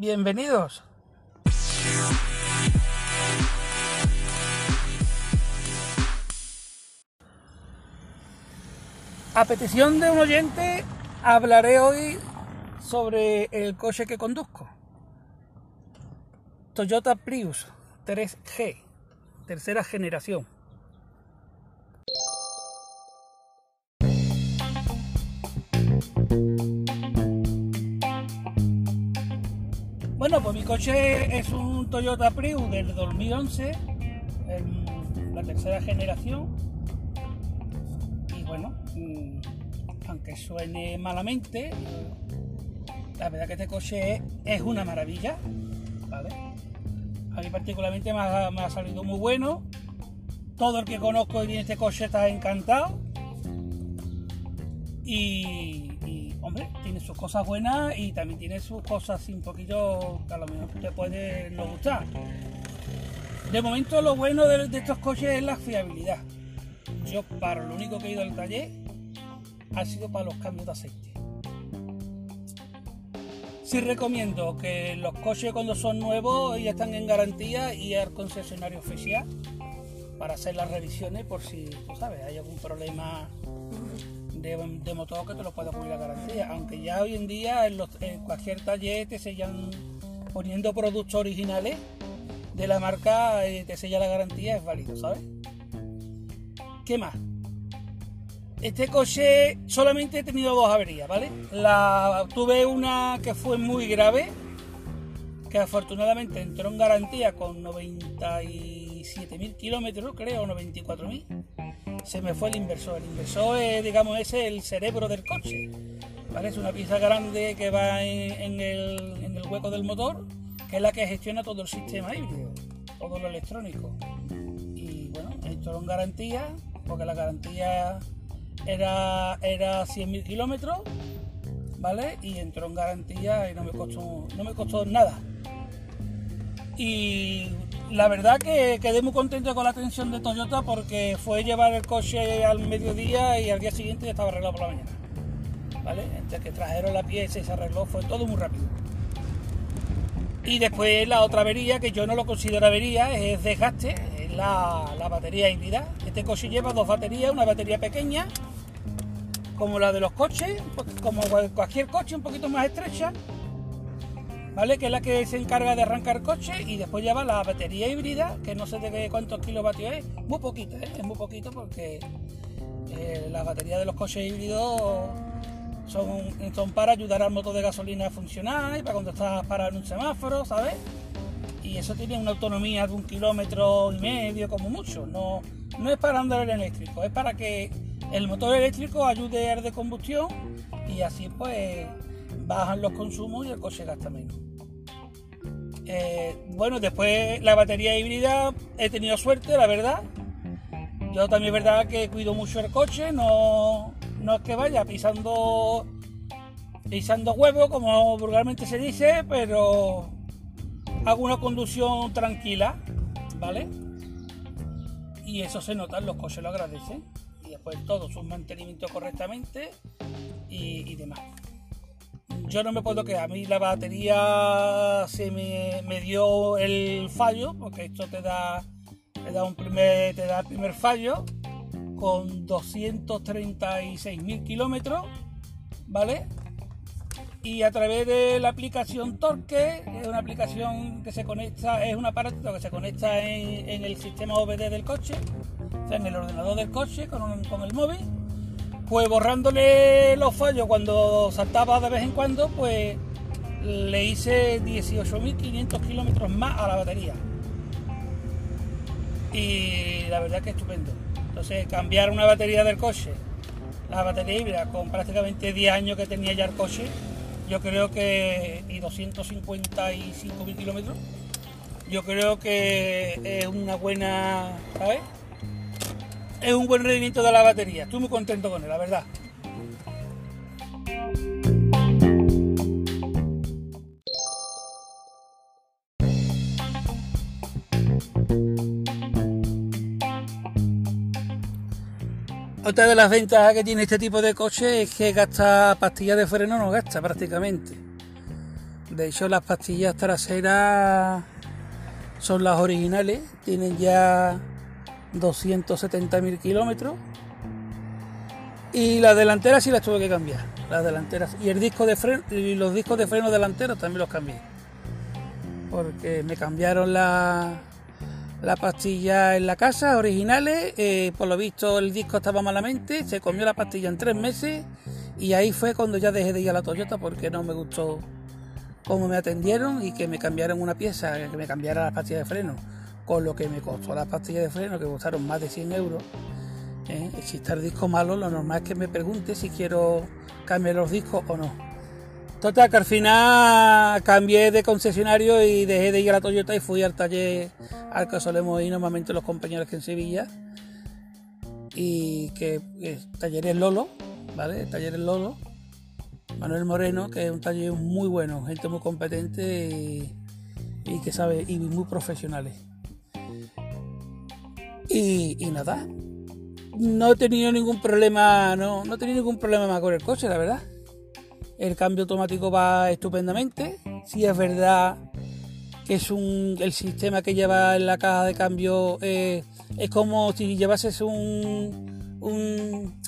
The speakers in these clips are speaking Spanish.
Bienvenidos. A petición de un oyente, hablaré hoy sobre el coche que conduzco. Toyota Prius 3G, tercera generación. Pues mi coche es un Toyota Prius del 2011, la tercera generación. Y bueno, mm, aunque suene malamente, la verdad que este coche es una maravilla. A mí particularmente me ha, salido muy bueno. Todo el que conozco y tiene este coche está encantado. Y, tiene sus cosas buenas y también tiene sus cosas un poquito que a lo mejor te puede no gustar. De momento lo bueno de, estos coches es la fiabilidad. Yo para lo único que he ido al taller ha sido para los cambios de aceite. Sí recomiendo que los coches cuando son nuevos ya están en garantía y al concesionario oficial para hacer las revisiones por si, tú sabes, hay algún problema de, motor que te lo pueda poner la garantía. Aunque ya hoy en día en, cualquier taller te sellan poniendo productos originales de la marca, eh, te sella la garantía, es válido, ¿sabes? ¿Qué más? Este coche solamente he tenido dos averías, ¿vale? La, tuve una que fue muy grave, que afortunadamente entró en garantía con 97.000 kilómetros, creo, 94.000. Se me fue el inversor. El inversor es, digamos, es el cerebro del coche. ¿vale? Es una pieza grande que va en, el, en el hueco del motor, que es la que gestiona todo el sistema híbrido, todo lo electrónico. Y bueno, entró en garantía, porque la garantía era, era 100.000 kilómetros, ¿vale? Y entró en garantía y no me costó, no me costó nada. Y la verdad que quedé muy contento con la atención de Toyota porque fue llevar el coche al mediodía y al día siguiente ya estaba arreglado por la mañana. ¿Vale? Entre que trajeron la pieza y se arregló, fue todo muy rápido. Y después la otra avería, que yo no lo considero avería, es desgaste, es la, la batería híbrida. Este coche lleva dos baterías, una batería pequeña como la de los coches, como cualquier coche un poquito más estrecha, ¿vale? Que es la que se encarga de arrancar coche y después lleva la batería híbrida, que no sé de cuántos kilovatios es, muy poquito, ¿eh? es muy poquito porque eh, las baterías de los coches híbridos son, son para ayudar al motor de gasolina a funcionar y para cuando estás parado en un semáforo, ¿sabes? Y eso tiene una autonomía de un kilómetro y medio como mucho, no, no es para andar el eléctrico, es para que el motor eléctrico ayude a de combustión y así pues bajan los consumos y el coche gasta menos. Eh, bueno, después la batería híbrida he tenido suerte, la verdad. Yo también es verdad que cuido mucho el coche, no, no es que vaya pisando pisando huevo, como vulgarmente se dice, pero hago una conducción tranquila, ¿vale? Y eso se nota, los coches lo agradecen y después todo su mantenimiento correctamente y, demás. Yo no me puedo quedar, a mí la batería se me, dio el fallo, porque esto te da, te da un primer, te da el primer fallo con 236.000 kilómetros, ¿vale? y a través de la aplicación Torque, es una aplicación que se conecta, es un aparato que se conecta en, el sistema OBD del coche, o en el ordenador del coche con, con el móvil, pues borrándole los fallos cuando saltaba de vez en cuando, pues le hice 18.500 kilómetros más a la batería. Y la verdad que estupendo. Entonces, cambiar una batería del coche, la batería híbrida, con prácticamente 10 años que tenía ya el coche, yo creo que, y 255 mil kilómetros, yo creo que es una buena, ¿sabes? Es un buen rendimiento de la batería, estoy muy contento con él, la verdad. Otra de las ventajas que tiene este tipo de coche es que gasta pastillas de freno, no gasta prácticamente. De hecho, las pastillas traseras son las originales, tienen ya 270.000 kilómetros. Y las delanteras sí las tuve que cambiar, las delanteras. Y el disco de freno, y los discos de freno delanteros también los cambié. Porque me cambiaron la, la pastilla en la casa, originales. Eh, por lo visto el disco estaba malamente, se comió la pastilla en tres meses. Y ahí fue cuando ya dejé de ir a la Toyota porque no me gustó cómo me atendieron y que me cambiaron una pieza, que me cambiara la pastilla de freno con lo que me costó las pastillas de freno, que costaron más de 100 euros. ¿eh? Si está el disco malo, lo normal es que me pregunte si quiero cambiar los discos o no. Total, que al final cambié de concesionario y dejé de ir a la Toyota y fui al taller al que solemos ir normalmente los compañeros que en Sevilla. Y que es Talleres Lolo, ¿vale? Talleres Lolo. Manuel Moreno, que es un taller muy bueno, gente muy competente y, y que sabe, y muy profesionales. Y, nada, no he tenido ningún problema, no, no he tenido ningún problema más con el coche, la verdad. El cambio automático va estupendamente. Si es verdad que es un, el sistema que lleva en la caja de cambio eh, es como si llevases un, un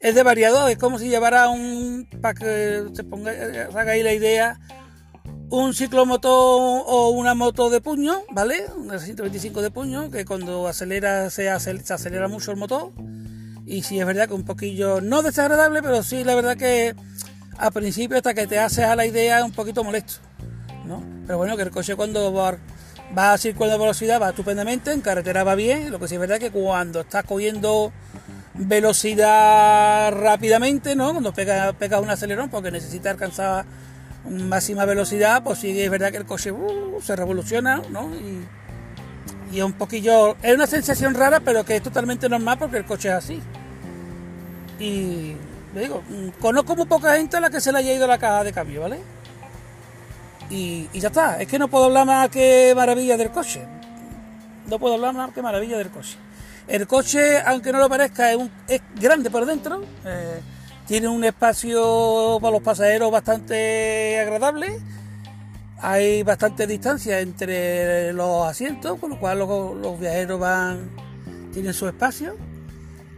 es de variador, es como si llevara un para que se ponga, haga ahí la idea, un ciclomotor o una moto de puño, ¿vale? Una 125 de puño, que cuando acelera se, acelera mucho el motor. Y sí es verdad que un poquillo, no desagradable, pero sí la verdad que al principio hasta que te haces a la idea es un poquito molesto, ¿no? Pero bueno, que el coche cuando va, va a circular de velocidad va estupendamente, en carretera va bien, lo que sí es verdad que cuando estás cogiendo velocidad rápidamente, ¿no? Cuando pegas pega un acelerón porque necesita alcanzar máxima velocidad, pues sí es verdad que el coche uh, se revoluciona, ¿no? Y, es un poquillo, es una sensación rara, pero que es totalmente normal porque el coche es así. Y digo, mm, conozco muy poca gente a la que se le haya ido la caja de cambio, ¿vale? Y, ya está, es que no puedo hablar más que maravilla del coche. No puedo hablar más que maravilla del coche. El coche, aunque no lo parezca, es, un, grande por dentro. Eh, tiene un espacio para los pasajeros bastante agradable. Hay bastante distancia entre los asientos, con lo cual los, viajeros van tienen su espacio.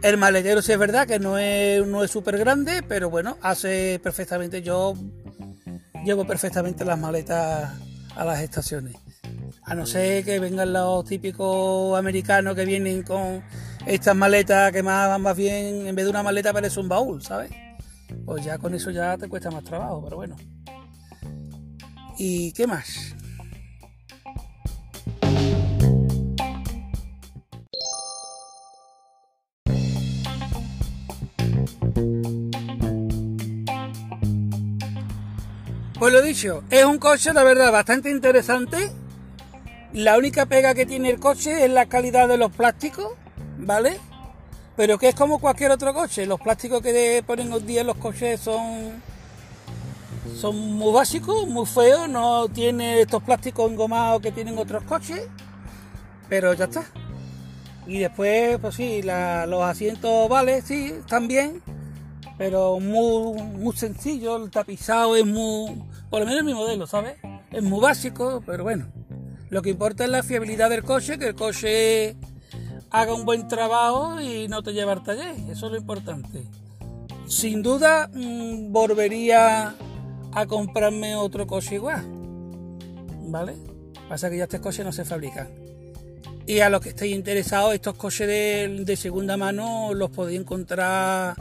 El maletero sí es verdad que no es no es súper grande, pero bueno, hace perfectamente. Yo llevo perfectamente las maletas a las estaciones. A no ser que vengan los típicos americanos que vienen con estas maletas que más, más bien, en vez de una maleta parece un baúl, ¿sabes? Pues ya con eso ya te cuesta más trabajo, pero bueno. ¿Y qué más? Pues lo dicho, es un coche, la verdad, bastante interesante. La única pega que tiene el coche es la calidad de los plásticos, ¿vale? Pero que es como cualquier otro coche. Los plásticos que ponen hoy día en los coches son, son muy básicos, muy feos. No tiene estos plásticos engomados que tienen otros coches. Pero ya está. Y después, pues sí, los asientos, vale, sí, están bien. Pero muy, muy sencillo. El tapizado es muy. Por lo menos mi modelo, ¿sabes? Es muy básico, pero bueno. Lo que importa es la fiabilidad del coche, que el coche haga un buen trabajo y no te lleve al taller. Eso es lo importante. Sin duda, mm, volvería a comprarme otro coche igual. ¿Vale? Pasa que ya estos coches no se fabrican. Y a los que estéis interesados, estos coches de, segunda mano los podéis encontrar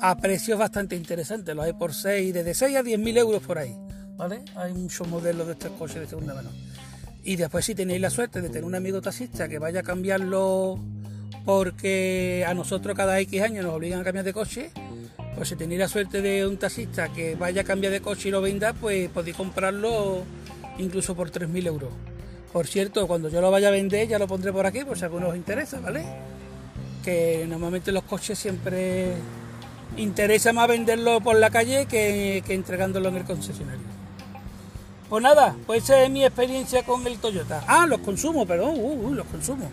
a precios bastante interesantes. Los hay por 6, desde 6 a 10 mil euros por ahí. ¿Vale? Hay muchos modelos de estos coches de segunda mano. Y después si tenéis la suerte de tener un amigo taxista que vaya a cambiarlo porque a nosotros cada X años nos obligan a cambiar de coche, pues si tenéis la suerte de un taxista que vaya a cambiar de coche y lo venda, pues podéis comprarlo incluso por 3.000 euros. Por cierto, cuando yo lo vaya a vender ya lo pondré por aquí por si a alguno os interesa, ¿vale? Que normalmente los coches siempre interesa más venderlo por la calle que entregándolo en el concesionario. Pues nada, pues esa es mi experiencia con el Toyota. Ah, los consumos, perdón, uh, uh, los consumos.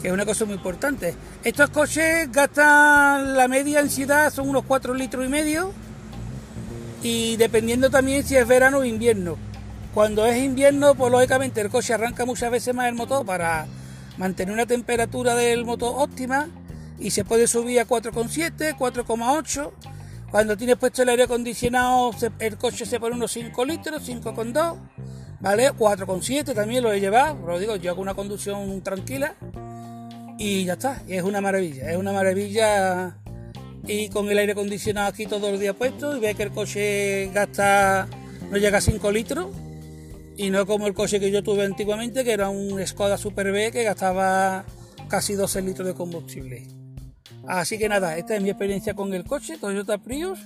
Que es una cosa muy importante. Estos coches gastan la media en ciudad, son unos 4 litros y medio. y dependiendo también si es verano o invierno. Cuando es invierno, pues lógicamente el coche arranca muchas veces más el motor para mantener una temperatura del motor óptima y se puede subir a 4,7, 4,8. Cuando tienes puesto el aire acondicionado, el coche se pone unos 5 litros, 5,2, ¿vale? 4,7 también lo he llevado, lo digo, yo hago una conducción tranquila y ya está, es una maravilla, es una maravilla y con el aire acondicionado aquí todo el día puesto y ve que el coche gasta, no llega a 5 litros y no como el coche que yo tuve antiguamente que era un Skoda Super B que gastaba casi 12 litros de combustible. Así que nada, esta es mi experiencia con el coche Toyota Prius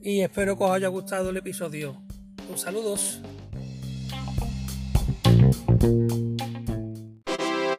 y espero que os haya gustado el episodio. Un saludos.